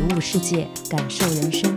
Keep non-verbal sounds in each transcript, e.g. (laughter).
体悟世界，感受人生。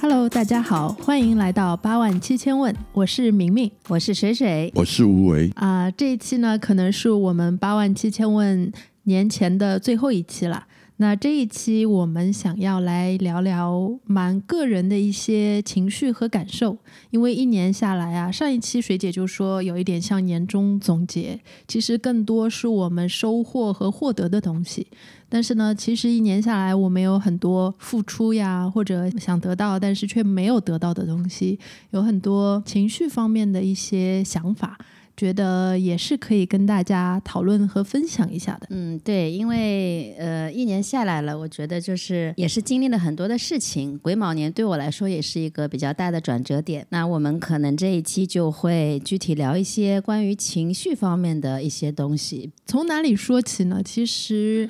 Hello，大家好，欢迎来到八万七千问，我是明明，我是水水，我是吴为啊、这一期呢，可能是我们八万七千问年前的最后一期了。那这一期我们想要来聊聊蛮个人的一些情绪和感受，因为一年下来啊，上一期水姐就说有一点像年终总结，其实更多是我们收获和获得的东西。但是呢，其实一年下来，我们有很多付出呀，或者想得到但是却没有得到的东西，有很多情绪方面的一些想法，觉得也是可以跟大家讨论和分享一下的。嗯，对，因为呃，一年下来了，我觉得就是也是经历了很多的事情。癸卯年对我来说也是一个比较大的转折点。那我们可能这一期就会具体聊一些关于情绪方面的一些东西。从哪里说起呢？其实。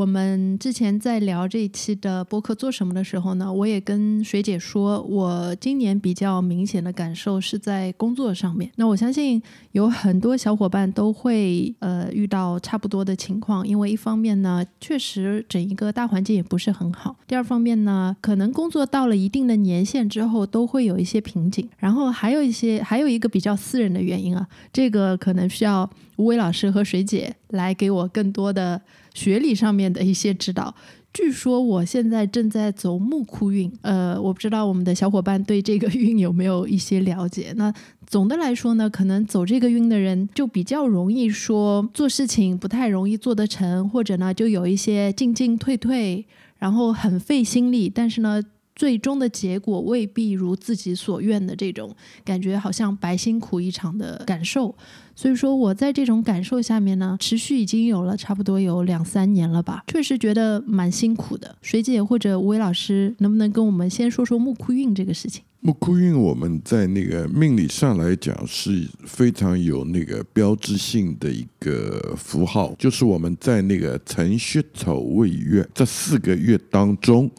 我们之前在聊这一期的播客做什么的时候呢，我也跟水姐说，我今年比较明显的感受是在工作上面。那我相信有很多小伙伴都会呃遇到差不多的情况，因为一方面呢，确实整一个大环境也不是很好；第二方面呢，可能工作到了一定的年限之后，都会有一些瓶颈。然后还有一些，还有一个比较私人的原因啊，这个可能需要吴伟老师和水姐来给我更多的。学理上面的一些指导，据说我现在正在走木库运，呃，我不知道我们的小伙伴对这个运有没有一些了解。那总的来说呢，可能走这个运的人就比较容易说做事情不太容易做得成，或者呢就有一些进进退退，然后很费心力，但是呢。最终的结果未必如自己所愿的这种感觉，好像白辛苦一场的感受。所以说，我在这种感受下面呢，持续已经有了差不多有两三年了吧，确实觉得蛮辛苦的。水姐或者吴伟老师，能不能跟我们先说说木库运这个事情？木库运我们在那个命理上来讲是非常有那个标志性的一个符号，就是我们在那个辰戌丑未月这四个月当中。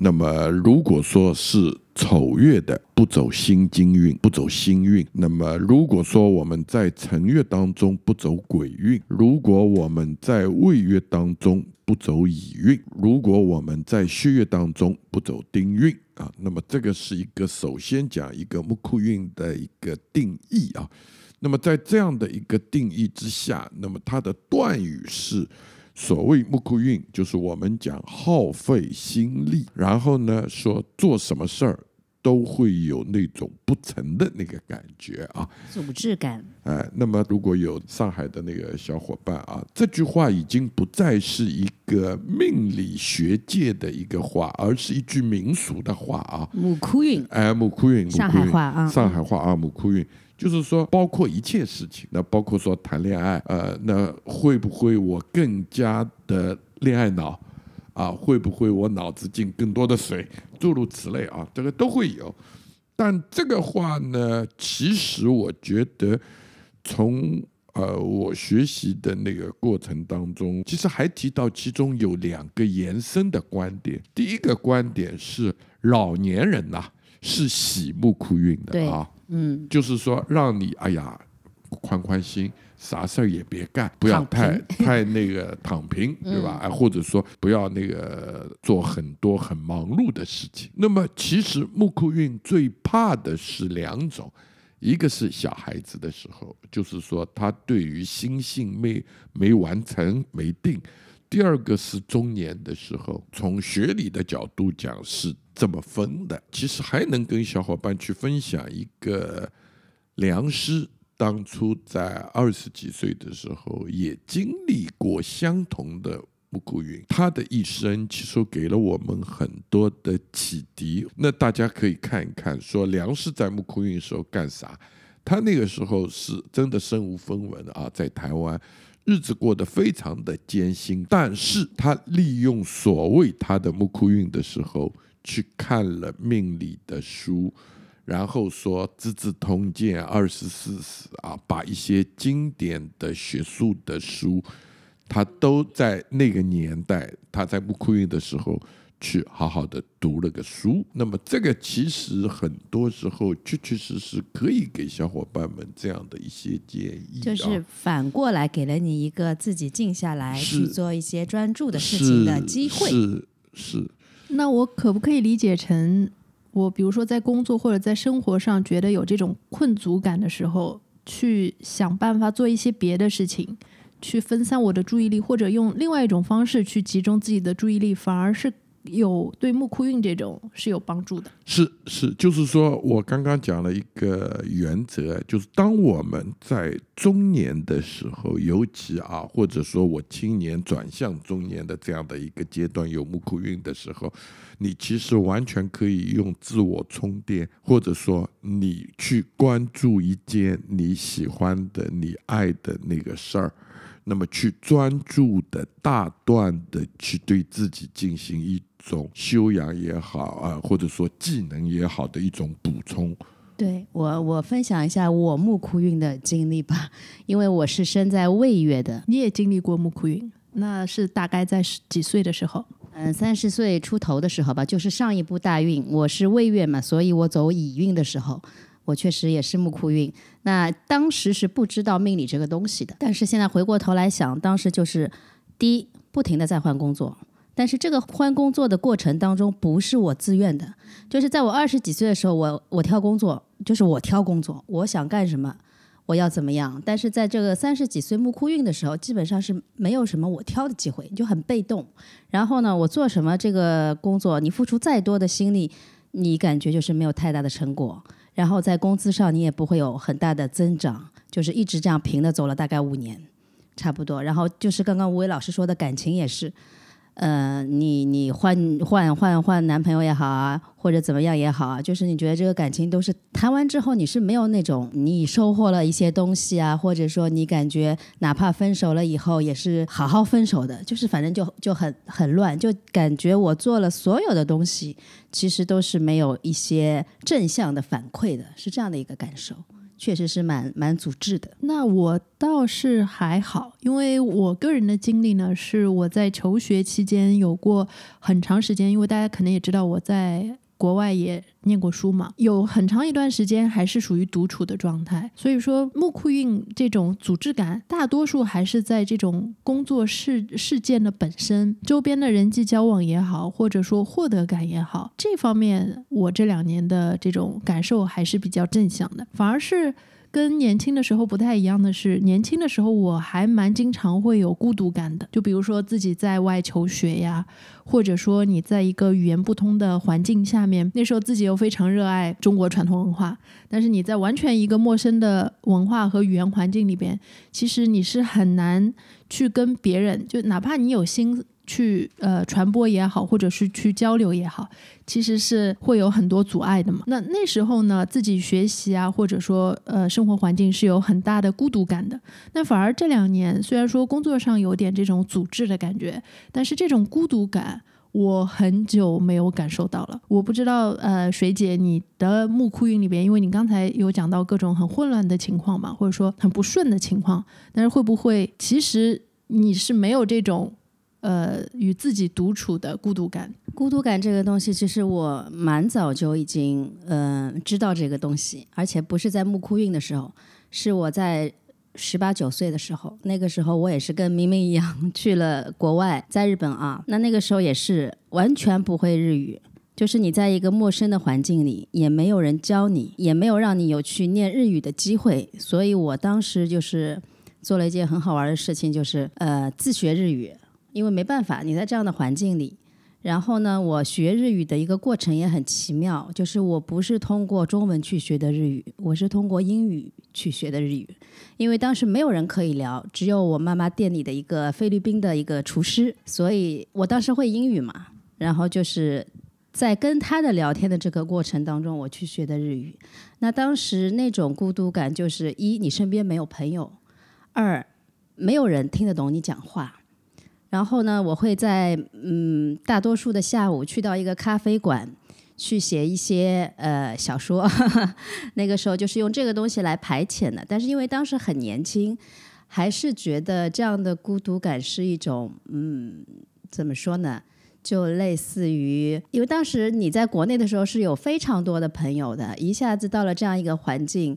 那么，如果说是丑月的不走辛金运，不走辛运；那么，如果说我们在辰月当中不走癸运，如果我们在未月当中不走乙运，如果我们在戌月当中不走丁运啊，那么这个是一个首先讲一个木库运的一个定义啊。那么在这样的一个定义之下，那么它的断语是。所谓木库运，就是我们讲耗费心力，然后呢，说做什么事儿都会有那种不成的那个感觉啊，组织感。哎，那么如果有上海的那个小伙伴啊，这句话已经不再是一个命理学界的一个话，而是一句民俗的话啊。木库运，哎，木库运，上海话啊，上海话啊，木库运。就是说，包括一切事情，那包括说谈恋爱，呃，那会不会我更加的恋爱脑啊？会不会我脑子进更多的水？诸如此类啊，这个都会有。但这个话呢，其实我觉得，从呃我学习的那个过程当中，其实还提到其中有两个延伸的观点。第一个观点是，老年人呐是喜木库运的啊。嗯，就是说让你哎呀宽宽心，啥事儿也别干，不要太太那个躺平，对吧？哎，或者说不要那个做很多很忙碌的事情。那么其实木库运最怕的是两种，一个是小孩子的时候，就是说他对于心性没没完成没定；第二个是中年的时候，从学理的角度讲是。这么分的，其实还能跟小伙伴去分享一个良师，当初在二十几岁的时候也经历过相同的木库运，他的一生其实给了我们很多的启迪。那大家可以看一看，说梁师在木库运时候干啥？他那个时候是真的身无分文啊，在台湾。日子过得非常的艰辛。但是他利用所谓他的木库运的时候，去看了命理的书，然后说《资治通鉴》二十四史啊，把一些经典的学术的书，他都在那个年代，他在木库运的时候。去好好的读了个书，那么这个其实很多时候确确实实可以给小伙伴们这样的一些建议，就是反过来给了你一个自己静下来去做一些专注的事情的机会。是是。那我可不可以理解成，我比如说在工作或者在生活上觉得有这种困阻感的时候，去想办法做一些别的事情，去分散我的注意力，或者用另外一种方式去集中自己的注意力，反而是。有对木库运这种是有帮助的，是是，就是说我刚刚讲了一个原则，就是当我们在中年的时候，尤其啊，或者说我青年转向中年的这样的一个阶段有木库运的时候，你其实完全可以用自我充电，或者说你去关注一件你喜欢的、你爱的那个事儿。那么去专注的大段的去对自己进行一种修养也好啊，或者说技能也好的一种补充。对我，我分享一下我木库运的经历吧，(laughs) 因为我是生在未月的。你也经历过木库运，那是大概在几岁的时候？嗯，三十岁出头的时候吧，就是上一步大运。我是未月嘛，所以我走乙运的时候。我确实也是木库运，那当时是不知道命理这个东西的，但是现在回过头来想，当时就是第一，不停的在换工作，但是这个换工作的过程当中不是我自愿的，就是在我二十几岁的时候，我我挑工作，就是我挑工作，我想干什么，我要怎么样，但是在这个三十几岁木库运的时候，基本上是没有什么我挑的机会，就很被动。然后呢，我做什么这个工作，你付出再多的心力，你感觉就是没有太大的成果。然后在工资上你也不会有很大的增长，就是一直这样平的走了大概五年，差不多。然后就是刚刚吴伟老师说的感情也是。呃，你你换换换换男朋友也好啊，或者怎么样也好啊，就是你觉得这个感情都是谈完之后你是没有那种你收获了一些东西啊，或者说你感觉哪怕分手了以后也是好好分手的，就是反正就就很很乱，就感觉我做了所有的东西，其实都是没有一些正向的反馈的，是这样的一个感受。确实是蛮蛮组织的。那我倒是还好，因为我个人的经历呢，是我在求学期间有过很长时间，因为大家可能也知道我在。国外也念过书嘛，有很长一段时间还是属于独处的状态，所以说木库运这种组织感，大多数还是在这种工作事事件的本身，周边的人际交往也好，或者说获得感也好，这方面我这两年的这种感受还是比较正向的，反而是。跟年轻的时候不太一样的是，年轻的时候我还蛮经常会有孤独感的。就比如说自己在外求学呀，或者说你在一个语言不通的环境下面，那时候自己又非常热爱中国传统文化，但是你在完全一个陌生的文化和语言环境里边，其实你是很难去跟别人，就哪怕你有心。去呃传播也好，或者是去交流也好，其实是会有很多阻碍的嘛。那那时候呢，自己学习啊，或者说呃生活环境是有很大的孤独感的。那反而这两年，虽然说工作上有点这种组织的感觉，但是这种孤独感我很久没有感受到了。我不知道呃水姐你的木库运里边，因为你刚才有讲到各种很混乱的情况嘛，或者说很不顺的情况，但是会不会其实你是没有这种？呃，与自己独处的孤独感，孤独感这个东西，其实我蛮早就已经嗯知道这个东西，而且不是在木库运的时候，是我在十八九岁的时候，那个时候我也是跟明明一样去了国外，在日本啊，那那个时候也是完全不会日语，就是你在一个陌生的环境里，也没有人教你，也没有让你有去念日语的机会，所以我当时就是做了一件很好玩的事情，就是呃自学日语。因为没办法，你在这样的环境里，然后呢，我学日语的一个过程也很奇妙，就是我不是通过中文去学的日语，我是通过英语去学的日语。因为当时没有人可以聊，只有我妈妈店里的一个菲律宾的一个厨师，所以我当时会英语嘛，然后就是在跟他的聊天的这个过程当中，我去学的日语。那当时那种孤独感，就是一你身边没有朋友，二。没有人听得懂你讲话。然后呢，我会在嗯大多数的下午去到一个咖啡馆去写一些呃小说，(laughs) 那个时候就是用这个东西来排遣的。但是因为当时很年轻，还是觉得这样的孤独感是一种嗯怎么说呢？就类似于，因为当时你在国内的时候是有非常多的朋友的，一下子到了这样一个环境，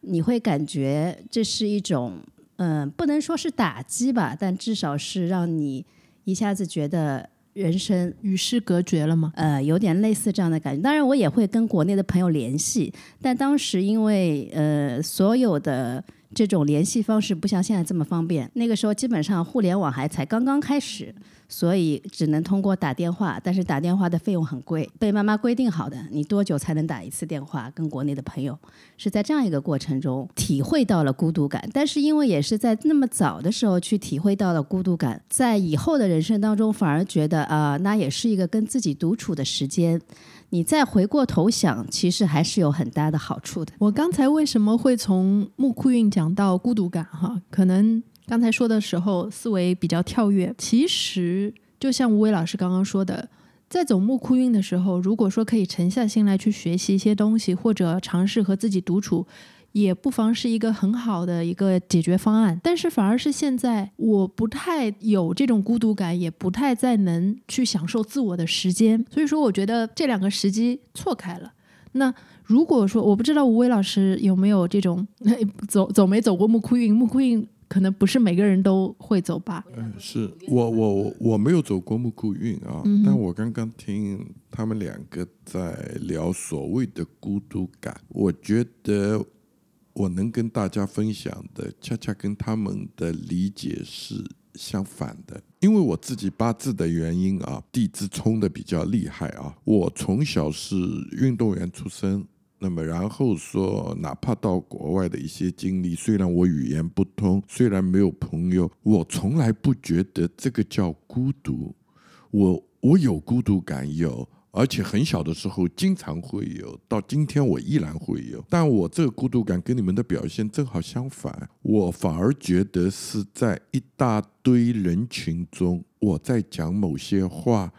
你会感觉这是一种，嗯，不能说是打击吧，但至少是让你一下子觉得人生与世隔绝了吗？呃，有点类似这样的感觉。当然，我也会跟国内的朋友联系，但当时因为呃，所有的这种联系方式不像现在这么方便，那个时候基本上互联网还才刚刚开始。所以只能通过打电话，但是打电话的费用很贵，被妈妈规定好的，你多久才能打一次电话？跟国内的朋友是在这样一个过程中体会到了孤独感，但是因为也是在那么早的时候去体会到了孤独感，在以后的人生当中反而觉得啊，那也是一个跟自己独处的时间。你再回过头想，其实还是有很大的好处的。我刚才为什么会从木库运讲到孤独感？哈，可能。刚才说的时候，思维比较跳跃。其实，就像吴伟老师刚刚说的，在走木库运的时候，如果说可以沉下心来去学习一些东西，或者尝试和自己独处，也不妨是一个很好的一个解决方案。但是，反而是现在我不太有这种孤独感，也不太再能去享受自我的时间。所以说，我觉得这两个时机错开了。那如果说，我不知道吴伟老师有没有这种走走没走过木库运？木库运。可能不是每个人都会走吧。嗯，是我我我没有走过木库运啊，但我刚刚听他们两个在聊所谓的孤独感，我觉得我能跟大家分享的，恰恰跟他们的理解是相反的。因为我自己八字的原因啊，地支冲的比较厉害啊，我从小是运动员出身。那么，然后说，哪怕到国外的一些经历，虽然我语言不通，虽然没有朋友，我从来不觉得这个叫孤独。我我有孤独感，有，而且很小的时候经常会有，到今天我依然会有。但我这个孤独感跟你们的表现正好相反，我反而觉得是在一大堆人群中，我在讲某些话。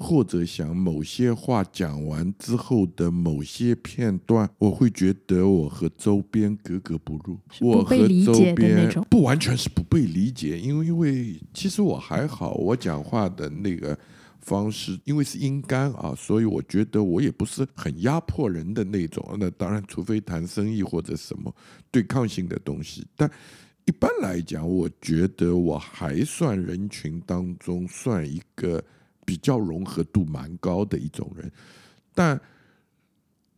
或者想某些话讲完之后的某些片段，我会觉得我和周边格格不入。我和周边不完全是不被理解，因为因为其实我还好，我讲话的那个方式，因为是阴干啊，所以我觉得我也不是很压迫人的那种。那当然，除非谈生意或者什么对抗性的东西，但一般来讲，我觉得我还算人群当中算一个。比较融合度蛮高的一种人，但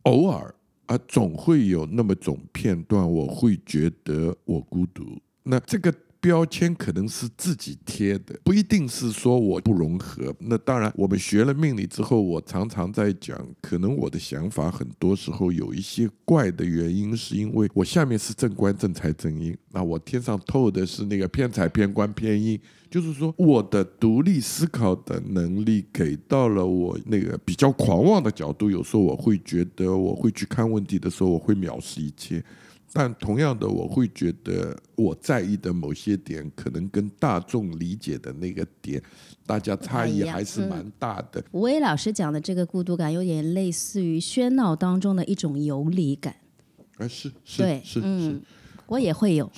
偶尔啊，总会有那么种片段，我会觉得我孤独。那这个。标签可能是自己贴的，不一定是说我不融合。那当然，我们学了命理之后，我常常在讲，可能我的想法很多时候有一些怪的原因，是因为我下面是正官正财正阴，那我天上透的是那个偏财偏官偏阴，就是说我的独立思考的能力给到了我那个比较狂妄的角度，有时候我会觉得我会去看问题的时候，我会藐视一切。但同样的，我会觉得我在意的某些点，可能跟大众理解的那个点，大家差异还是蛮大的。吴威老师讲的这个孤独感，有点类似于喧闹当中的一种游离感。啊，是是对，是是，我也会有。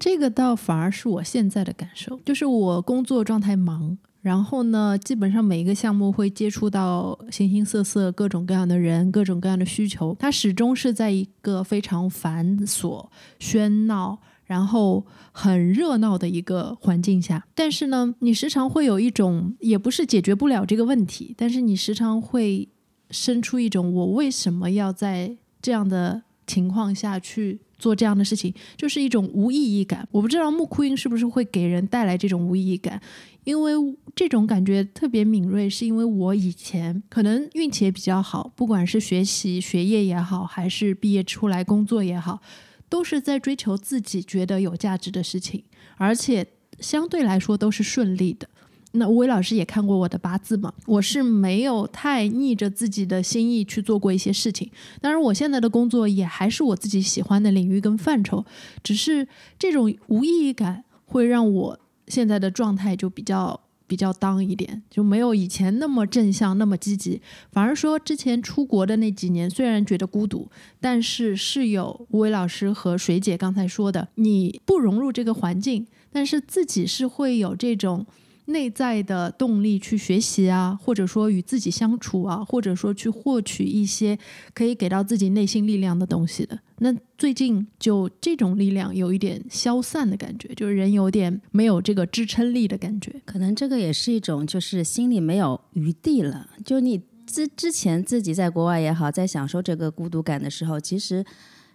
这个倒反而是我现在的感受，就是我工作状态忙。然后呢，基本上每一个项目会接触到形形色色、各种各样的人、各种各样的需求，它始终是在一个非常繁琐、喧闹，然后很热闹的一个环境下。但是呢，你时常会有一种，也不是解决不了这个问题，但是你时常会生出一种，我为什么要在这样的情况下去做这样的事情，就是一种无意义感。我不知道木库音是不是会给人带来这种无意义感。因为这种感觉特别敏锐，是因为我以前可能运气也比较好，不管是学习学业也好，还是毕业出来工作也好，都是在追求自己觉得有价值的事情，而且相对来说都是顺利的。那吴伟老师也看过我的八字嘛，我是没有太逆着自己的心意去做过一些事情。当然，我现在的工作也还是我自己喜欢的领域跟范畴，只是这种无意义感。会让我现在的状态就比较比较当一点，就没有以前那么正向、那么积极。反而说之前出国的那几年，虽然觉得孤独，但是是有吴伟老师和水姐刚才说的，你不融入这个环境，但是自己是会有这种。内在的动力去学习啊，或者说与自己相处啊，或者说去获取一些可以给到自己内心力量的东西的。那最近就这种力量有一点消散的感觉，就是人有点没有这个支撑力的感觉。可能这个也是一种，就是心里没有余地了。就你之之前自己在国外也好，在享受这个孤独感的时候，其实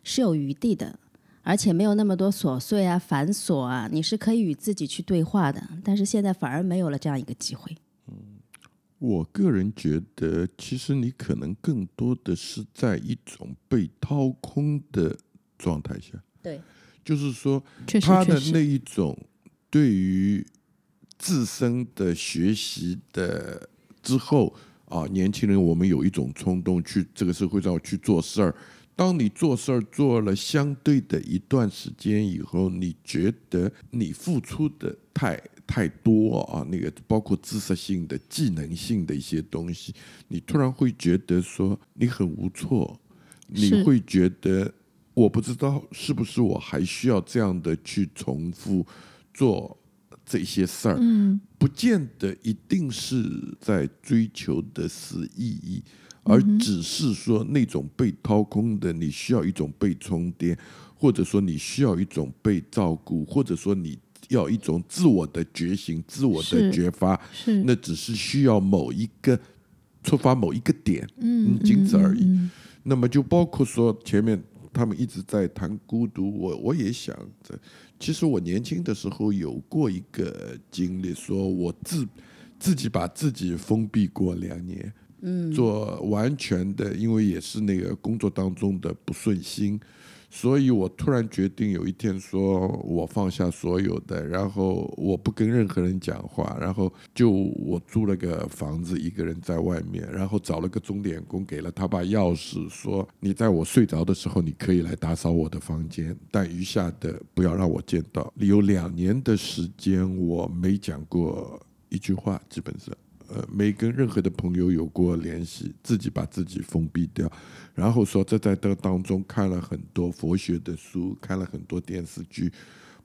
是有余地的。而且没有那么多琐碎啊、繁琐啊，你是可以与自己去对话的。但是现在反而没有了这样一个机会。嗯，我个人觉得，其实你可能更多的是在一种被掏空的状态下。对，就是说，他的那一种对于自身的学习的之后啊，年轻人我们有一种冲动去这个社会上去做事儿。当你做事儿做了相对的一段时间以后，你觉得你付出的太太多啊，那个包括知识性的、技能性的一些东西，你突然会觉得说你很无措，你会觉得我不知道是不是我还需要这样的去重复做这些事儿，嗯，不见得一定是在追求的是意义。而只是说那种被掏空的，你需要一种被充电，或者说你需要一种被照顾，或者说你要一种自我的觉醒、自我的觉发，是那只是需要某一个触发某一个点，嗯，仅此而已。那么就包括说前面他们一直在谈孤独，我我也想着，其实我年轻的时候有过一个经历，说我自自己把自己封闭过两年。嗯，做完全的，因为也是那个工作当中的不顺心，所以我突然决定有一天说，我放下所有的，然后我不跟任何人讲话，然后就我租了个房子，一个人在外面，然后找了个钟点工，给了他把钥匙，说你在我睡着的时候，你可以来打扫我的房间，但余下的不要让我见到。有两年的时间，我没讲过一句话，基本上。呃，没跟任何的朋友有过联系，自己把自己封闭掉，然后说这在这当中看了很多佛学的书，看了很多电视剧，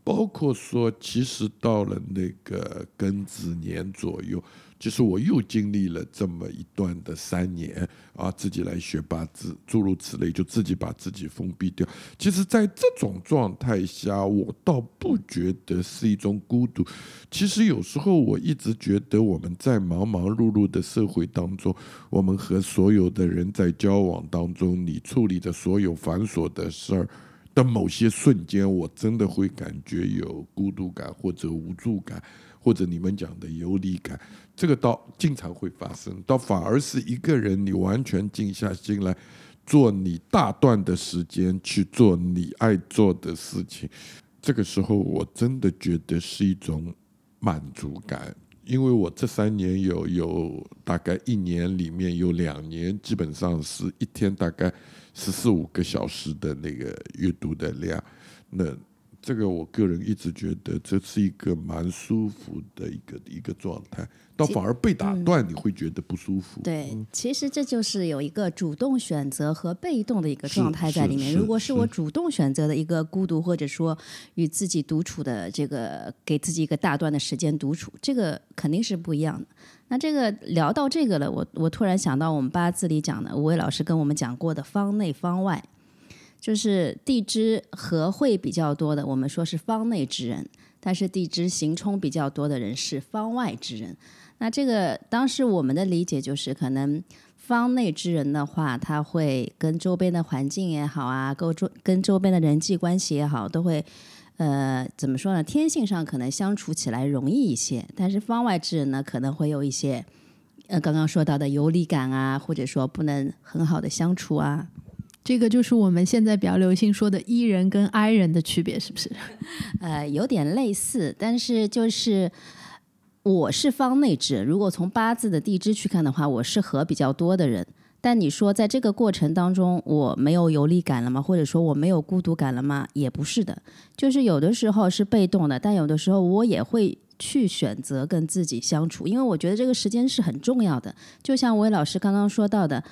包括说其实到了那个庚子年左右。其实我又经历了这么一段的三年啊，自己来学八字，诸如此类，就自己把自己封闭掉。其实，在这种状态下，我倒不觉得是一种孤独。其实有时候我一直觉得，我们在忙忙碌碌的社会当中，我们和所有的人在交往当中，你处理的所有繁琐的事儿的某些瞬间，我真的会感觉有孤独感或者无助感。或者你们讲的游离感，这个倒经常会发生，倒反而是一个人你完全静下心来做你大段的时间去做你爱做的事情，这个时候我真的觉得是一种满足感，因为我这三年有有大概一年里面有两年基本上是一天大概十四五个小时的那个阅读的量，那。这个我个人一直觉得这是一个蛮舒服的一个一个状态，倒反而被打断你会觉得不舒服。对，其实这就是有一个主动选择和被动的一个状态在里面。如果是我主动选择的一个孤独，或者说与自己独处的这个，给自己一个大段的时间独处，这个肯定是不一样的。那这个聊到这个了，我我突然想到我们八字里讲的，五位老师跟我们讲过的方内方外。就是地支合会比较多的，我们说是方内之人；但是地支行冲比较多的人是方外之人。那这个当时我们的理解就是，可能方内之人的话，他会跟周边的环境也好啊，跟周跟周边的人际关系也好，都会呃怎么说呢？天性上可能相处起来容易一些。但是方外之人呢，可能会有一些呃刚刚说到的游离感啊，或者说不能很好的相处啊。这个就是我们现在比较流行说的 E 人跟 I 人的区别，是不是？(laughs) 呃，有点类似，但是就是我是方内支，如果从八字的地支去看的话，我是合比较多的人，但你说在这个过程当中我没有游离感了吗？或者说我没有孤独感了吗？也不是的，就是有的时候是被动的，但有的时候我也会去选择跟自己相处，因为我觉得这个时间是很重要的。就像韦老师刚刚说到的，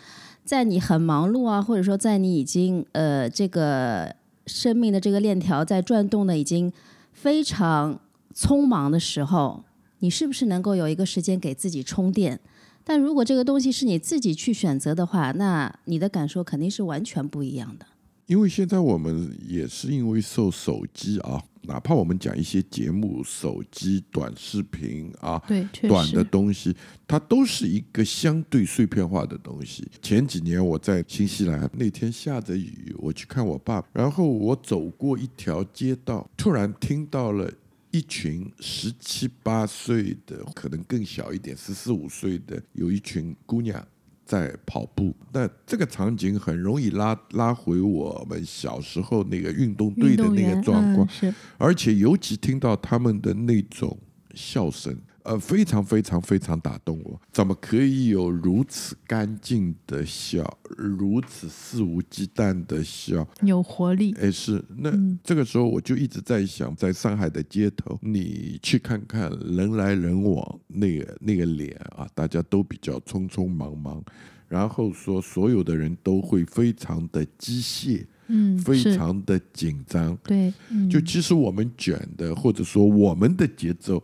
在你很忙碌啊，或者说在你已经呃这个生命的这个链条在转动的已经非常匆忙的时候，你是不是能够有一个时间给自己充电？但如果这个东西是你自己去选择的话，那你的感受肯定是完全不一样的。因为现在我们也是因为受手机啊，哪怕我们讲一些节目、手机短视频啊，对，短的，东西，它都是一个相对碎片化的东西。前几年我在新西兰，那天下着雨，我去看我爸，然后我走过一条街道，突然听到了。一群十七八岁的，可能更小一点，十四五岁的，有一群姑娘在跑步。那这个场景很容易拉拉回我们小时候那个运动队的那个状况嗯、，而且尤其听到他们的那种笑声，呃，非常非常非常打动我。怎么可以有如此干净的笑，如此肆无忌惮的笑？有活力，哎，是那、这个时候我就一直在想，在上海的街头，你去看看人来人往，那个那个脸啊，大家都比较匆匆忙忙，然后说所有的人都会非常的机械，嗯，非常的紧张。对，嗯，就其实我们卷的，或者说我们的节奏，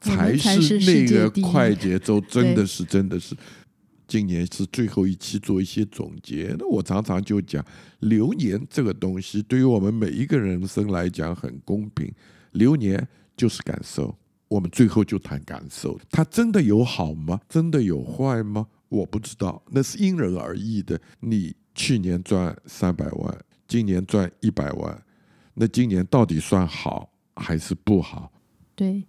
才是那个快节奏，真的是真的是。今年是最后一期，做一些总结。那我常常就讲，流年这个东西，对于我们每一个人生来讲很公平。流年就是感受，我们最后就谈感受。它真的有好吗？真的有坏吗？我不知道，那是因人而异的。你去年赚三百万，今年赚一百万，那今年到底算好还是不好？对，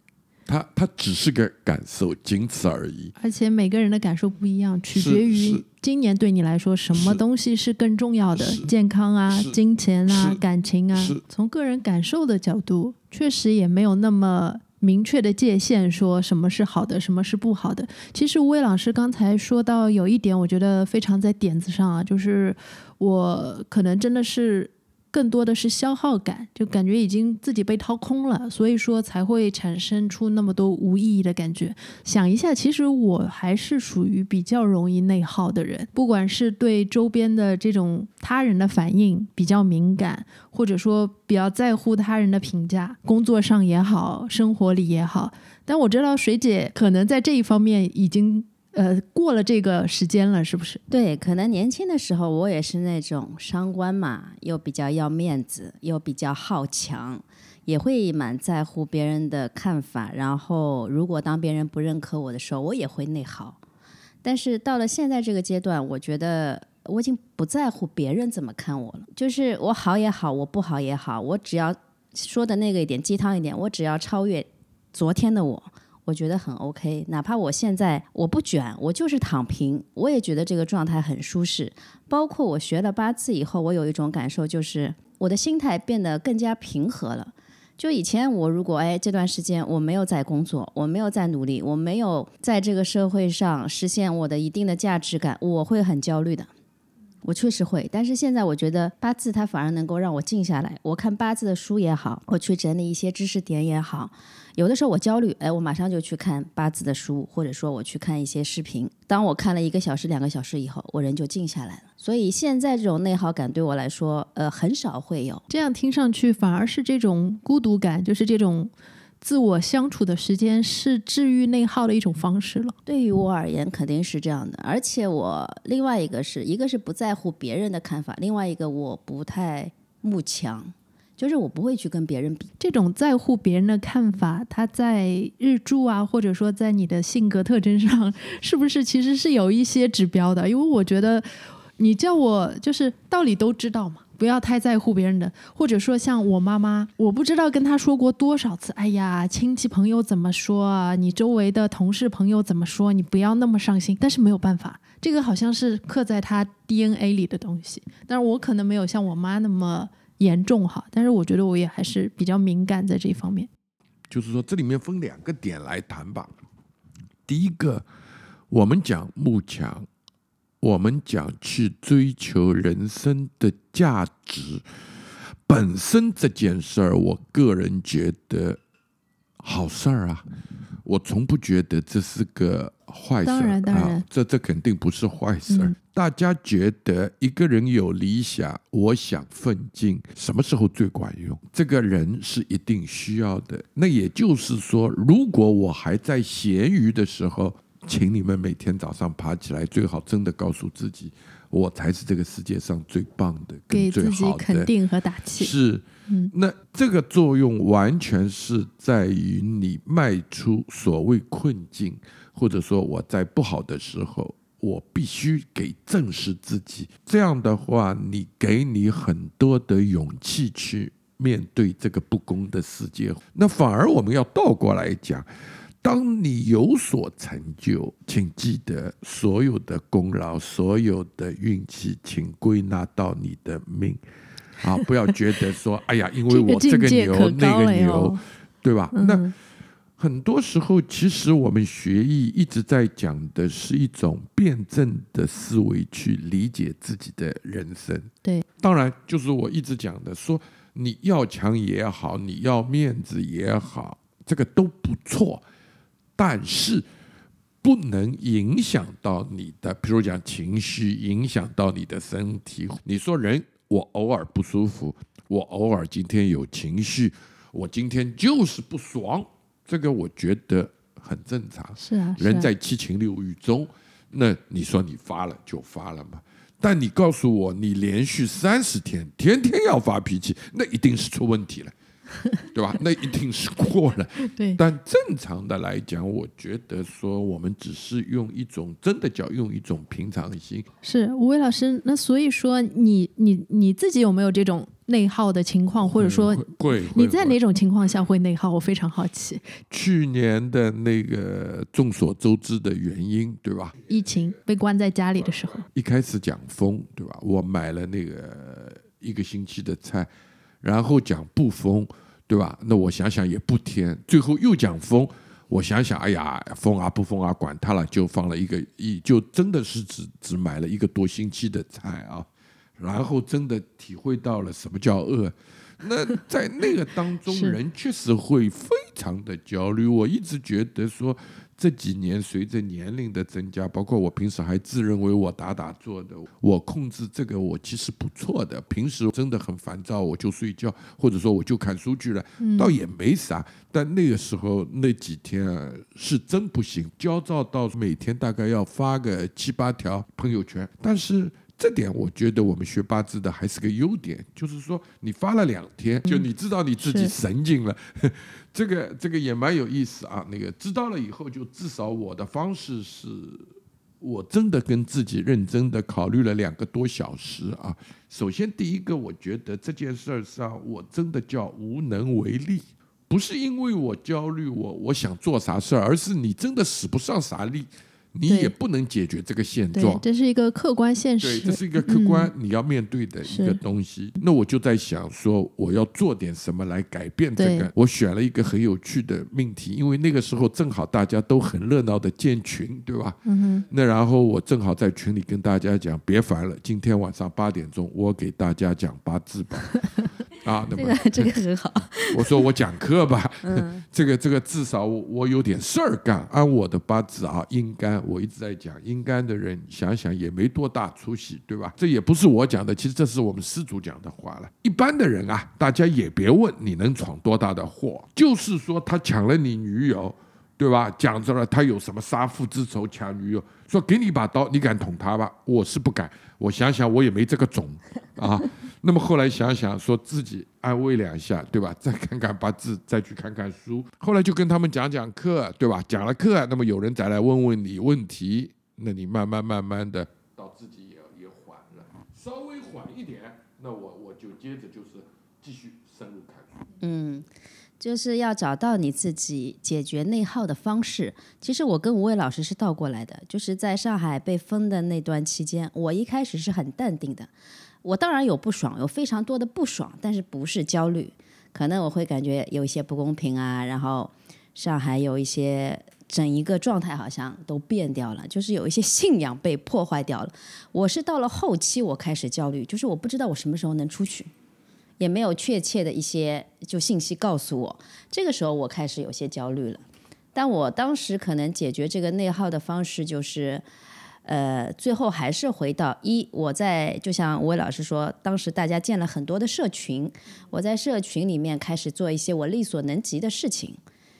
它它只是个感受，仅此而已。而且每个人的感受不一样，取决于今年对你来说什么东西是更重要的，健康啊、金钱啊、感情啊。从个人感受的角度，确实也没有那么明确的界限，说什么是好的，什么是不好的。其实吴伟老师刚才说到有一点，我觉得非常在点子上啊，就是我可能真的是。更多的是消耗感，就感觉已经自己被掏空了，所以说才会产生出那么多无意义的感觉。想一下，其实我还是属于比较容易内耗的人，不管是对周边的这种他人的反应比较敏感，或者说比较在乎他人的评价，工作上也好，生活里也好。但我知道水姐可能在这一方面已经呃过了这个时间了，是不是？对，可能年轻的时候我也是那种伤官嘛，又比较要面子，又比较好强，也会蛮在乎别人的看法。然后，如果当别人不认可我的时候，我也会内耗。但是到了现在这个阶段，我觉得我已经不在乎别人怎么看我了。就是我好也好，我不好也好，我只要说的那个一点鸡汤一点，我只要超越昨天的我，我觉得很 OK。哪怕我现在我不卷，我就是躺平，我也觉得这个状态很舒适。包括我学了八字以后，我有一种感受，就是我的心态变得更加平和了。就以前我如果哎这段时间我没有在工作，我没有在努力，我没有在这个社会上实现我的一定的价值感，我会很焦虑的。我确实会，但是现在我觉得八字它反而能够让我静下来。我看八字的书也好，我去整理一些知识点也好，有的时候我焦虑，哎，我马上就去看八字的书，或者说我去看一些视频。当我看了一个小时、两个小时以后，我人就静下来了。所以现在这种内耗感对我来说，呃，很少会有。这样听上去反而是这种孤独感，就是这种自我相处的时间，是治愈内耗的一种方式了。对于我而言，肯定是这样的。而且我另外一个是一个是不在乎别人的看法，另外一个我不太慕强，就是我不会去跟别人比。这种在乎别人的看法，它在日柱啊，或者说在你的性格特征上，是不是其实是有一些指标的？因为我觉得，你叫我就是道理都知道嘛，不要太在乎别人的，或者说像我妈妈，我不知道跟她说过多少次，哎呀，亲戚朋友怎么说啊？你周围的同事朋友怎么说？你不要那么上心。但是没有办法，这个好像是刻在她 DNA 里的东西。但是我可能没有像我妈那么。严重哈，但是我觉得我也还是比较敏感在这一方面。就是说，这里面分两个点来谈吧。第一个，我们讲慕强，我们讲去追求人生的价值本身这件事儿，我个人觉得好事儿啊，我从不觉得这是个坏事当然当啊然，这这肯定不是坏事儿。嗯大家觉得一个人有理想，我想奋进，什么时候最管用？这个人是一定需要的。那也就是说，如果我还在闲鱼的时候，请你们每天早上爬起来，最好真的告诉自己，我才是这个世界上最棒的，给自己。肯定和打气。是，那这个作用完全是在于你迈出所谓困境，或者说我在不好的时候，我必须给正视自己。这样的话，你给你很多的勇气去面对这个不公的世界。那反而我们要倒过来讲。当你有所成就，请记得所有的功劳、所有的运气，请归纳到你的命。(laughs) 啊，不要觉得说，哎呀，因为我这个牛那个牛，对吧？嗯那很多时候，其实我们学艺一直在讲的是一种辩证的思维去理解自己的人生。对，当然就是我一直讲的，说你要强也好，你要面子也好，这个都不错，但是不能影响到你的，比如讲情绪，影响到你的身体。你说人，我偶尔不舒服，我偶尔今天有情绪，我今天就是不爽，这个我觉得很正常。是啊，人在七情六欲中，那你说你发了就发了嘛？但你告诉我，你连续三十天天天要发脾气，那一定是出问题了，(laughs) 对吧？那一定是过了。(laughs) 对但正常的来讲，我觉得说我们只是用一种真的叫用一种平常心。是吴伟老师。那所以说你，你你自己有没有这种内耗的情况，或者说会会你在哪种情况下会内耗？我非常好奇。去年的那个众所周知的原因，对吧？疫情被关在家里的时候，一开始讲封，对吧？我买了那个一个星期的菜，然后讲不封，对吧？那我想想也不甜，最后又讲封，我想想，哎呀，封啊不封啊，管他了，就放了一个一，就真的是只只买了一个多星期的菜啊，然后真的体会到了什么叫饿。那在那个当中，(laughs) 人确实会非常的焦虑。我一直觉得说，这几年随着年龄的增加，包括我平时还自认为我打打坐的，我控制这个我其实不错的。平时真的很烦躁，我就睡觉，或者说我就看书去了，倒也没啥。但那个时候那几天啊，是真不行，焦躁到每天大概要发个七八条朋友圈，但是。这点我觉得我们学八字的还是个优点，就是说你发了两天，就你知道你自己神经了，(laughs) 这个这个也蛮有意思啊。那个知道了以后，就至少我的方式是，我真的跟自己认真的考虑了两个多小时啊。首先第一个，我觉得这件事儿上我真的叫无能为力，不是因为我焦虑，我我想做啥事儿，而是你真的使不上啥力，你也不能解决这个现状，。这是一个客观现实对，实。这是一个客观你要面对的一个东西。那我就在想说，我要做点什么来改变这个。我选了一个很有趣的命题，因为那个时候正好大家都很热闹的建群，对吧？嗯哼，那然后我正好在群里跟大家讲，别烦了，今天晚上八点钟我给大家讲八字吧。(laughs) 啊，那这么这个很好，(laughs) 我说我讲课吧，(laughs) 这个这个至少我我有点事儿干。按我的八字啊，阴干，我一直在讲阴干的人，想想也没多大出息，对吧？这也不是我讲的，其实这是我们师祖讲的话了。一般的人啊，大家也别问你能闯多大的祸，就是说他抢了你女友。对吧？讲着了，他有什么杀父之仇抢女友？说给你一把刀，你敢捅他吧？我是不敢。我想想，我也没这个种 (laughs) 啊。那么后来想想，说自己安慰两下，对吧？(laughs) 再看看八字，再去看看书。后来就跟他们讲讲课，对吧？讲了课，那么有人再来问问你问题，那你慢慢慢慢的到自己也也缓了，稍微缓一点，那我我就接着就是继续深入看书。嗯，就是要找到你自己解决内耗的方式。其实我跟吴伟老师是倒过来的，就是在上海被封的那段期间，我一开始是很淡定的。我当然有不爽，有非常多的不爽，但是不是焦虑，可能我会感觉有一些不公平啊，然后上海有一些整一个状态好像都变掉了，就是有一些信仰被破坏掉了。我是到了后期我开始焦虑，就是我不知道我什么时候能出去，也没有确切的一些就信息告诉我。这个时候我开始有些焦虑了。但我当时可能解决这个内耗的方式就是，呃，最后还是回到一，我在就像吴伟老师说，当时大家建了很多的社群，我在社群里面开始做一些我力所能及的事情，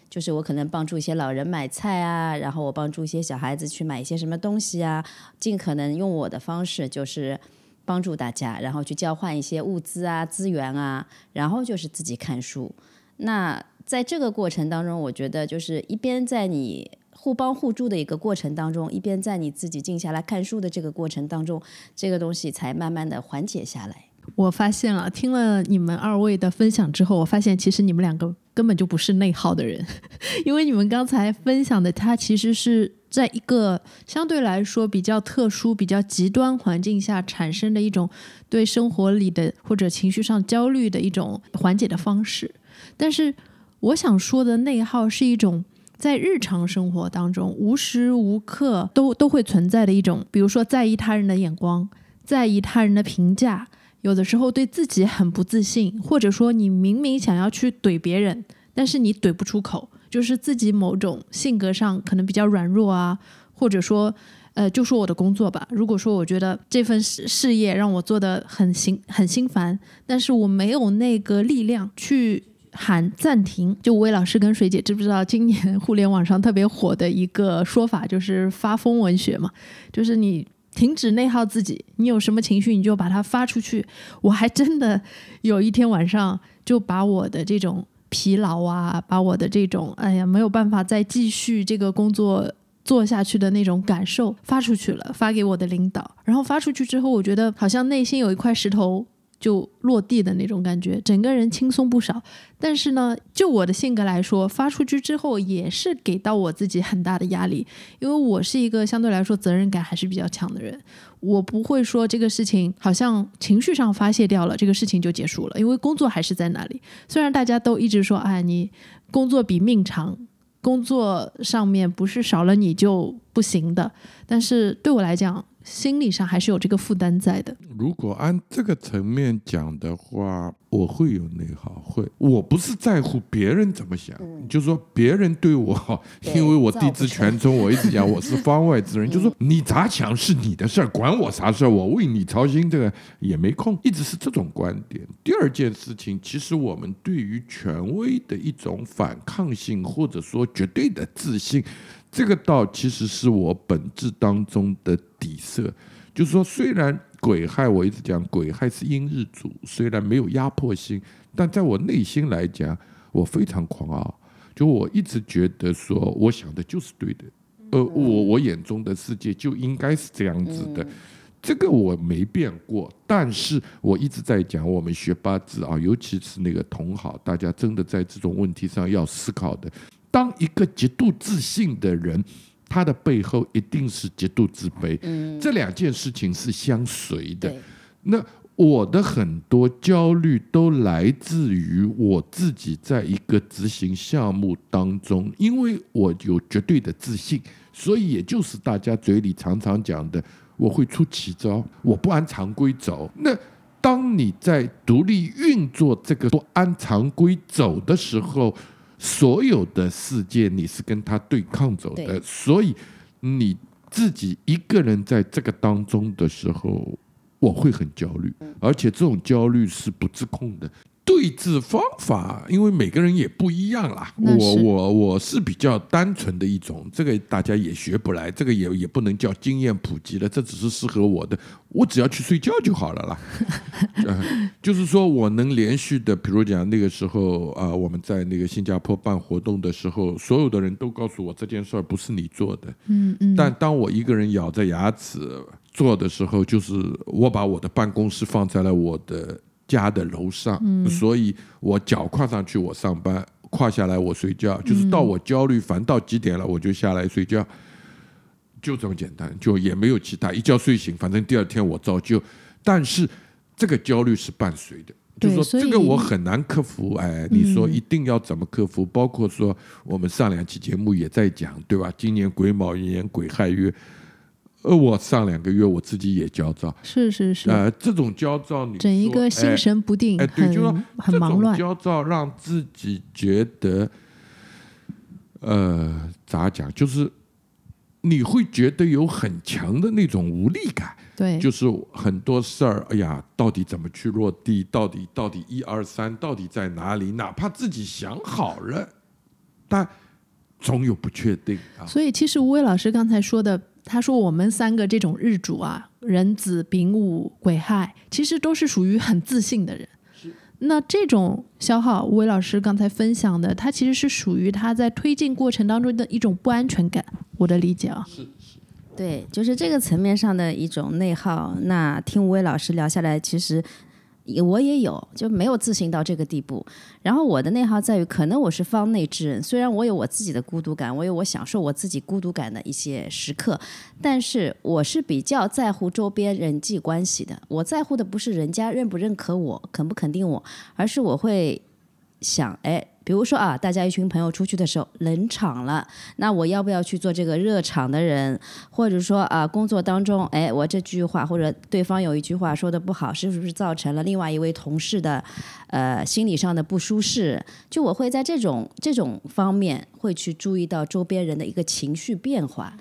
就是我可能帮助一些老人买菜啊，然后我帮助一些小孩子去买一些什么东西啊，尽可能用我的方式就是帮助大家，然后去交换一些物资啊、资源啊，然后就是自己看书，那。在这个过程当中，我觉得就是一边在你互帮互助的一个过程当中，一边在你自己静下来看书的这个过程当中，这个东西才慢慢的缓解下来。我发现了，听了你们二位的分享之后，我发现其实你们两个根本就不是内耗的人，(laughs) 因为你们刚才分享的，它其实是在一个相对来说比较特殊、比较极端环境下产生的一种对生活里的或者情绪上焦虑的一种缓解的方式，但是。我想说的内耗是一种在日常生活当中无时无刻都都会存在的一种，比如说在意他人的眼光，在意他人的评价，有的时候对自己很不自信，或者说你明明想要去怼别人，但是你怼不出口，就是自己某种性格上可能比较软弱啊，或者说，呃，就说我的工作吧，如果说我觉得这份事事业让我做的很心很心烦，但是我没有那个力量去。喊暂停！就吴伟老师跟水姐知不知道，今年 (laughs) 互联网上特别火的一个说法就是“发疯文学”嘛，就是你停止内耗自己，你有什么情绪你就把它发出去。我还真的有一天晚上就把我的这种疲劳啊，把我的这种哎呀没有办法再继续这个工作做下去的那种感受发出去了，发给我的领导。然后发出去之后，我觉得好像内心有一块石头。就落地的那种感觉，整个人轻松不少。但是呢，就我的性格来说，发出去之后也是给到我自己很大的压力，因为我是一个相对来说责任感还是比较强的人。我不会说这个事情好像情绪上发泄掉了，这个事情就结束了，因为工作还是在那里。虽然大家都一直说，哎，你工作比命长，工作上面不是少了你就不行的，但是对我来讲。心理上还是有这个负担在的。如果按这个层面讲的话，我会有内耗，会。我不是在乎别人怎么想，就是说别人对我好，因为我地质全中，我一直讲我是方外之人，就是说你咋想是你的事儿，管我啥事儿，我为你操心这个也没空，一直是这种观点。第二件事情，其实我们对于权威的一种反抗性，或者说绝对的自信。这个道其实是我本质当中的底色，就是说，虽然鬼害，我一直讲鬼害是阴日主，虽然没有压迫性，但在我内心来讲，我非常狂傲，就我一直觉得说，我想的就是对的，呃，我我眼中的世界就应该是这样子的，这个我没变过，但是我一直在讲，我们学八字啊，尤其是那个同好，大家真的在这种问题上要思考的。当一个极度自信的人，他的背后一定是极度自卑。嗯，这两件事情是相随的。那我的很多焦虑都来自于我自己在一个执行项目当中，因为我有绝对的自信，所以也就是大家嘴里常常讲的，我会出奇招，我不按常规走。那当你在独立运作这个不按常规走的时候，所有的世界你是跟他对抗走的，所以你自己一个人在这个当中的时候，我会很焦虑，而且这种焦虑是不自控的。对治方法，因为每个人也不一样啦。我我我是比较单纯的一种，这个大家也学不来，这个也也不能叫经验普及了，这只是适合我的。我只要去睡觉就好了啦。(laughs) 就是说我能连续的，比如讲那个时候啊，我们在那个新加坡办活动的时候，所有的人都告诉我这件事儿不是你做的。嗯嗯。但当我一个人咬着牙齿做的时候，就是我把我的办公室放在了我的。家的楼上，所以我脚跨上去，我上班；跨下来，我睡觉。就是到我焦虑烦到几点了，我就下来睡觉，就这么简单，就也没有其他。一觉睡醒，反正第二天我照旧。但是这个焦虑是伴随的，就是说这个我很难克服。哎，你说嗯一定要怎么克服？包括说我们上两期节目也在讲，对吧？今年癸卯年癸亥月，呃，我上两个月我自己也焦躁，是是是，呃，这种焦躁你整一个心哎神不定，哎，对，就很忙乱。焦躁让自己觉得，呃，咋讲？就是你会觉得有很强的那种无力感，对，就是很多事儿，哎呀，到底怎么去落地？到底到底一二三，到底在哪里？哪怕自己想好了，但总有不确定啊。所以其实吴伟老师刚才说的，他说我们三个这种日主啊，壬子、丙午、癸亥，其实都是属于很自信的人。那这种消耗，吴伟老师刚才分享的，他其实是属于他在推进过程当中的一种不安全感。我的理解啊，对，就是这个层面上的一种内耗。那听吴伟老师聊下来，其实也我也有，就没有自信到这个地步。然后我的内耗在于，可能我是方内之人，虽然我有我自己的孤独感，我有我享受我自己孤独感的一些时刻，但是我是比较在乎周边人际关系的。我在乎的不是人家认不认可我，肯不肯定我，而是我会想，哎。比如说啊，大家一群朋友出去的时候冷场了，那我要不要去做这个热场的人？或者说啊，工作当中，哎，我这句话或者对方有一句话说的不好，是不是造成了另外一位同事的呃心理上的不舒适？就我会在这种这种方面会去注意到周边人的一个情绪变化。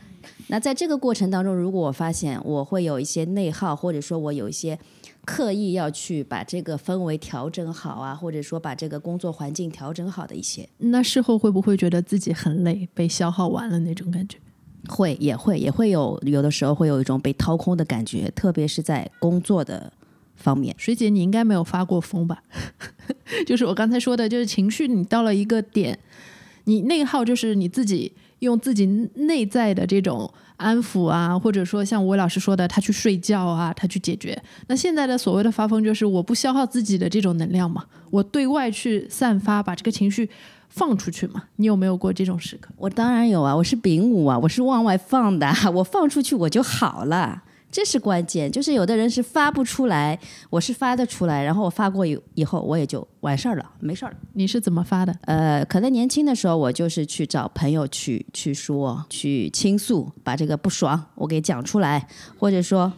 那在这个过程当中，如果我发现我会有一些内耗，或者说我有一些刻意要去把这个氛围调整好啊，或者说把这个工作环境调整好的一些，那事后会不会觉得自己很累，被消耗完了那种感觉？会也会也会有有的时候会有一种被掏空的感觉，特别是在工作的方面。水姐，你应该没有发过疯吧？(laughs) 就是我刚才说的，就是情绪你到了一个点，你内耗就是你自己用自己内在的这种安抚啊，或者说像吴老师说的，他去睡觉啊，他去解决。那现在的所谓的发疯，就是我不消耗自己的这种能量嘛，我对外去散发，把这个情绪放出去嘛。你有没有过这种时刻？我当然有啊，我是丙午啊，我是往外放的，(laughs) 我放出去我就好了。这是关键，就是有的人是发不出来，我是发得出来，然后我发过以以后我也就完事儿了，没事儿了。你是怎么发的？呃，可能年轻的时候我就是去找朋友去去说、去倾诉，把这个不爽我给讲出来，或者说，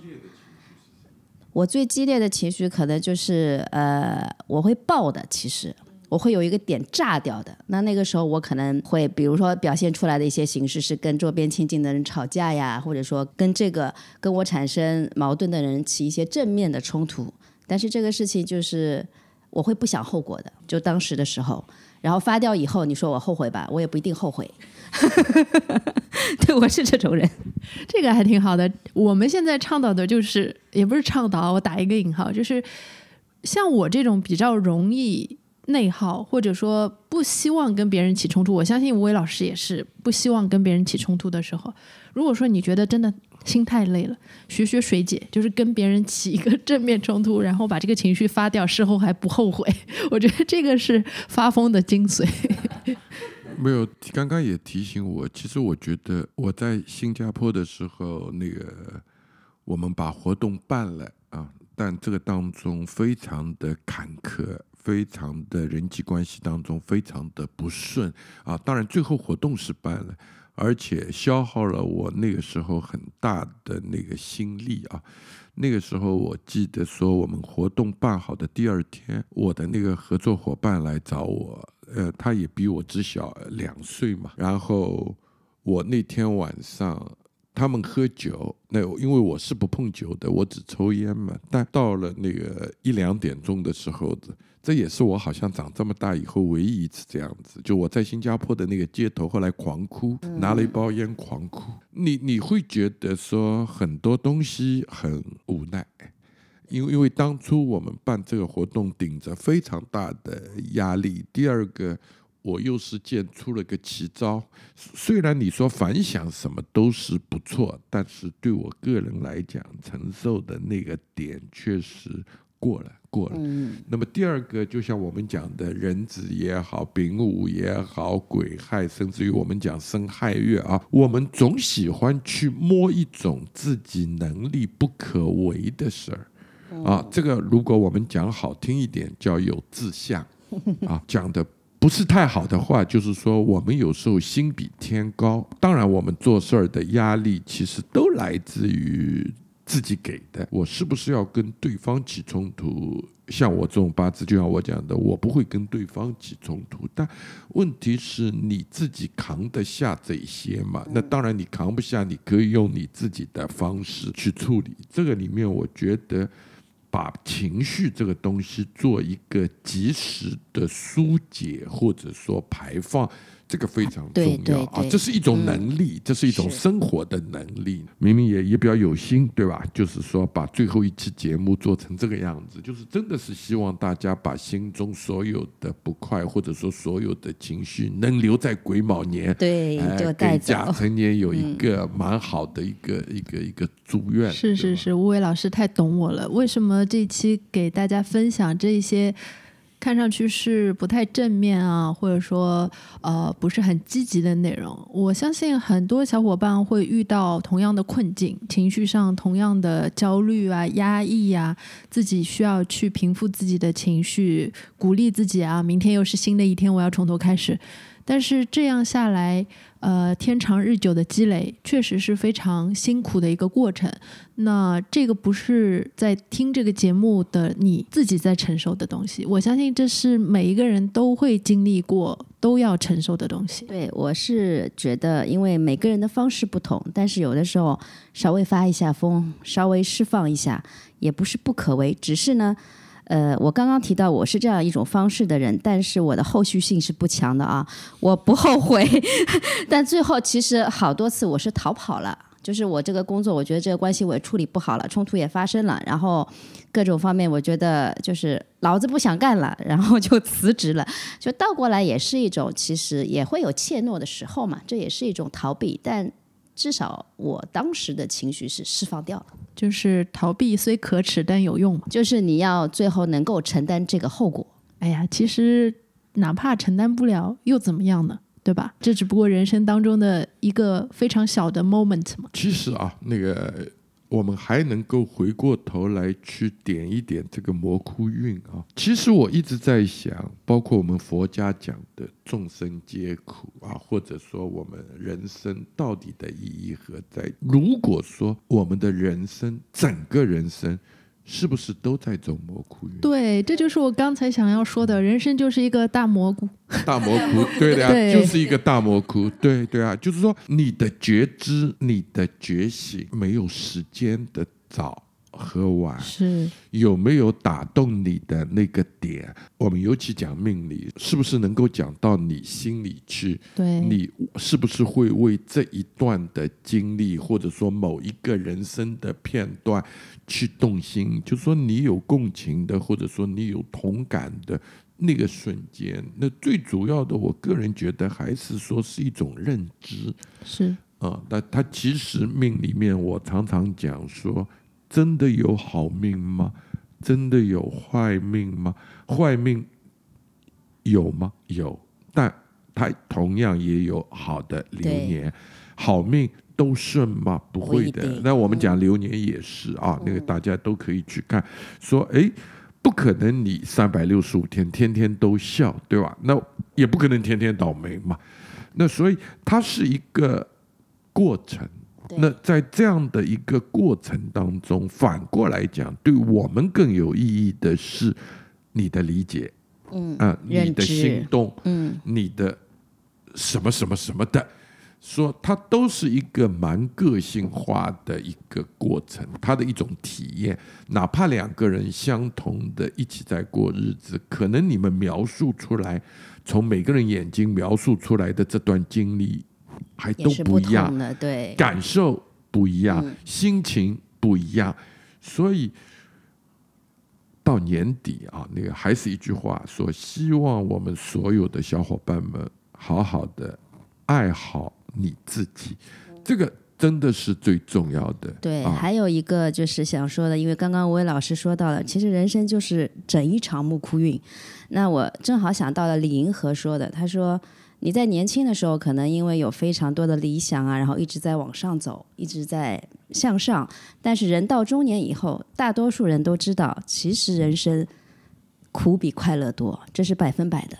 我最激烈的情绪可能就是呃，我会爆的，其实。我会有一个点炸掉的，那那个时候我可能会，比如说表现出来的一些形式是跟周边亲近的人吵架呀，或者说跟这个跟我产生矛盾的人起一些正面的冲突，但是这个事情就是我会不想后果的，就当时的时候，然后发掉以后，你说我后悔吧，我也不一定后悔。(laughs) 对，我是这种人。这个还挺好的。我们现在倡导的就是，也不是倡导，我打一个引号，就是像我这种比较容易内耗，或者说不希望跟别人起冲突。我相信吴伟老师也是不希望跟别人起冲突的时候。如果说你觉得真的心太累了，学学水姐，就是跟别人起一个正面冲突，然后把这个情绪发掉，事后还不后悔。(laughs) 我觉得这个是发疯的精髓。没有，刚刚也提醒我，其实我觉得我在新加坡的时候，那个我们把活动办了啊，但这个当中非常的坎坷，非常的人际关系当中非常的不顺啊。当然，最后活动是办了，而且消耗了我那个时候很大的那个心力啊。那个时候我记得说，我们活动办好的第二天，我的那个合作伙伴来找我，呃，他也比我只小两岁嘛。然后我那天晚上他们喝酒，那因为我是不碰酒的，我只抽烟嘛。但到了那个一两点钟的时候，这也是我好像长这么大以后唯一一次这样子。就我在新加坡的那个街头，后来狂哭，拿了一包烟狂哭。你你会觉得说很多东西很无奈。因为因为当初我们办这个活动，顶着非常大的压力。第二个，我又是见出了个奇招。虽然你说反响什么都是不错，但是对我个人来讲，承受的那个点确实过了，过了。嗯，那么第二个，就像我们讲的人子也好，丙午也好，癸亥，甚至于我们讲生亥月啊，我们总喜欢去摸一种自己能力不可为的事儿。啊。这个如果我们讲好听一点，叫有志向 (laughs) 啊。讲的不是太好的话，就是说我们有时候心比天高。当然，我们做事儿的压力其实都来自于自己给的。我是不是要跟对方起冲突？像我这种八字，就像我讲的，我不会跟对方起冲突。但问题是你自己扛得下这些吗？那当然，你扛不下，你可以用你自己的方式去处理。这个里面，我觉得把情绪这个东西做一个及时的疏解，或者说排放。这个非常重要啊！这是一种能力，这是一种生活的能力。明明也也比较有心，对吧？就是说，把最后一期节目做成这个样子，就是真的是希望大家把心中所有的不快，或者说所有的情绪，能留在癸卯年，对，就带走。甲辰年有一个蛮好的一个一个一个祝愿。是是是，吴伟老师太懂我了。为什么这期给大家分享这些？看上去是不太正面啊，或者说呃不是很积极的内容。我相信很多小伙伴会遇到同样的困境，情绪上同样的焦虑啊、压抑呀，自己需要去平复自己的情绪，鼓励自己啊，明天又是新的一天，我要从头开始。但是这样下来，呃，天长日久的积累，确实是非常辛苦的一个过程。那这个不是在听这个节目的你自己在承受的东西，我相信这是每一个人都会经历过、都要承受的东西。对我是觉得，因为每个人的方式不同，但是有的时候稍微发一下疯，稍微释放一下，也不是不可为，只是呢。呃，我刚刚提到我是这样一种方式的人，但是我的后续性是不强的啊，我不后悔。(laughs) 但最后其实好多次我是逃跑了，就是我这个工作，我觉得这个关系我也处理不好了，冲突也发生了，然后各种方面我觉得就是老子不想干了，然后就 (laughs) 辞职了。就倒过来也是一种，其实也会有怯懦的时候嘛，这也是一种逃避，但。至少我当时的情绪是释放掉了，就是逃避虽可耻但有用嘛，就是你要最后能够承担这个后果。哎呀，其实哪怕承担不了又怎么样呢？对吧？这只不过人生当中的一个非常小的 moment 嘛。其实啊，那个。我们还能够回过头来去点一点这个魔窟运啊！其实我一直在想，包括我们佛家讲的众生皆苦啊，或者说我们人生到底的意义何在？如果说我们的人生整个人生。是不是都在走蘑菇运？对，这就是我刚才想要说的，人生就是一个大蘑菇。大蘑菇，(laughs) 对的呀，就是一个大蘑菇。对对啊，就是说你的觉知、你的觉醒，没有时间的早和晚，是有没有打动你的那个点？我们尤其讲命理，是不是能够讲到你心里去？对，你是不是会为这一段的经历，或者说某一个人生的片段？去动心，就说你有共情的，或者说你有同感的那个瞬间，那最主要的，我个人觉得还是说是一种认知，是啊，那他其实命里面，我常常讲说，真的有好命吗？真的有坏命吗？坏命有吗？有，但它同样也有好的流年，好命。都顺吗？不会的。那我们讲流年也是啊，那个大家都可以去看。说，哎，不可能你三百六十五天天天都笑，对吧？那也不可能天天倒霉嘛。那所以它是一个过程。那在这样的一个过程当中，反过来讲，对我们更有意义的是你的理解，嗯啊，你的心动，嗯，你的什么什么什么的。说它都是一个蛮个性化的一个过程，它的一种体验。哪怕两个人相同的一起在过日子，可能你们描述出来，从每个人眼睛描述出来的这段经历，还都不一样。对，感受不一样，心情不一样。所以到年底啊，那个还是一句话，说希望我们所有的小伙伴们好好的爱好。你自己，这个真的是最重要的。对，还有一个就是想说的，因为刚刚吴伟老师说到了，其实人生就是整一场木窟运。那我正好想到了李银河说的，他说：“你在年轻的时候，可能因为有非常多的理想啊，然后一直在往上走，一直在向上。但是人到中年以后，大多数人都知道，其实人生苦比快乐多，这是百分百的，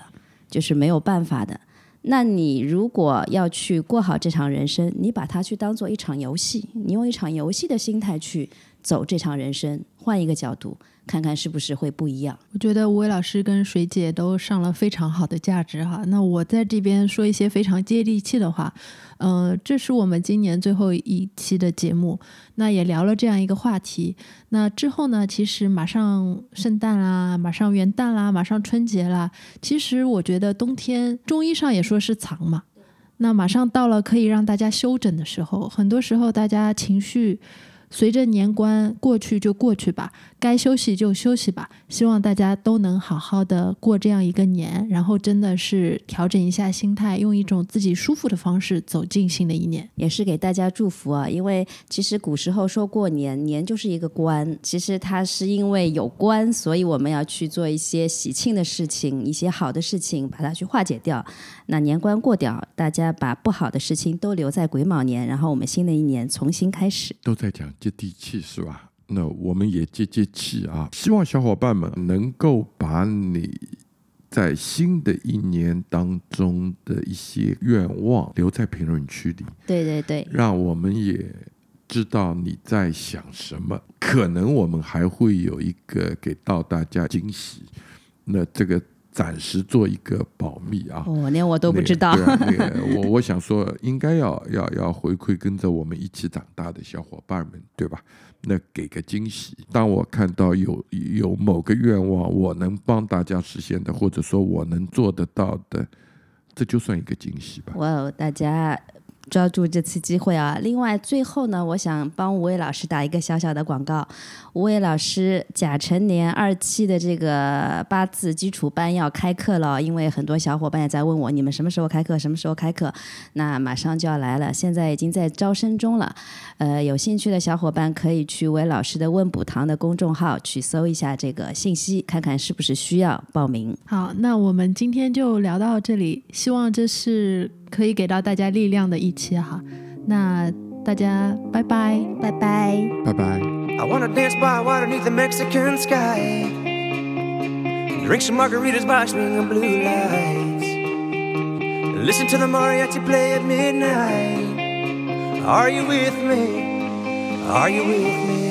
就是没有办法的。那你如果要去过好这场人生，你把它去当做一场游戏，你用一场游戏的心态去走这场人生，换一个角度。看看是不是会不一样？我觉得吴伟老师跟水姐都上了非常好的价值哈。那我在这边说一些非常接地气的话。呃，这是我们今年最后一期的节目，那也聊了这样一个话题。那之后呢，其实马上圣诞啦，马上元旦啦，马上春节啦。其实我觉得冬天中医上也说是藏嘛。那马上到了可以让大家休整的时候，很多时候大家情绪。随着年关过去就过去吧，该休息就休息吧。希望大家都能好好的过这样一个年，然后真的是调整一下心态，用一种自己舒服的方式走进新的一年。也是给大家祝福啊，因为其实古时候说过年，年就是一个关，其实它是因为有关，所以我们要去做一些喜庆的事情，一些好的事情，把它去化解掉。那年关过掉，大家把不好的事情都留在癸卯年，然后我们新的一年重新开始。都在讲。接地气是吧？那我们也接接气啊！希望小伙伴们能够把你在新的一年当中的一些愿望留在评论区里。对对对，让我们也知道你在想什么。可能我们还会有一个给到大家惊喜。那这个。暂时做一个保密啊！哦，连我都不知道。那个，我 (laughs) 我想说，应该要要要回馈跟着我们一起长大的小伙伴们，对吧？那给个惊喜。当我看到有有某个愿望，我能帮大家实现的，或者说我能做得到的，这就算一个惊喜吧。哇哦，大家。抓住这次机会啊！另外，最后呢，我想帮吴伟老师打一个小小的广告。吴伟老师甲辰年二期的这个八字基础班要开课了，因为很多小伙伴也在问我，你们什么时候开课？什么时候开课？那马上就要来了，现在已经在招生中了。呃，有兴趣的小伙伴可以去吴伟老师的问补堂的公众号去搜一下这个信息，看看是不是需要报名。好，那我们今天就聊到这里，希望这是。可以给到大家力量的一期哈，那大家拜拜拜拜拜拜。I wanna dance by water beneath the Mexican sky. Drink some margaritas by swinging blue lights. Listen to the mariachi play at midnight. Are you with me? Are you with me?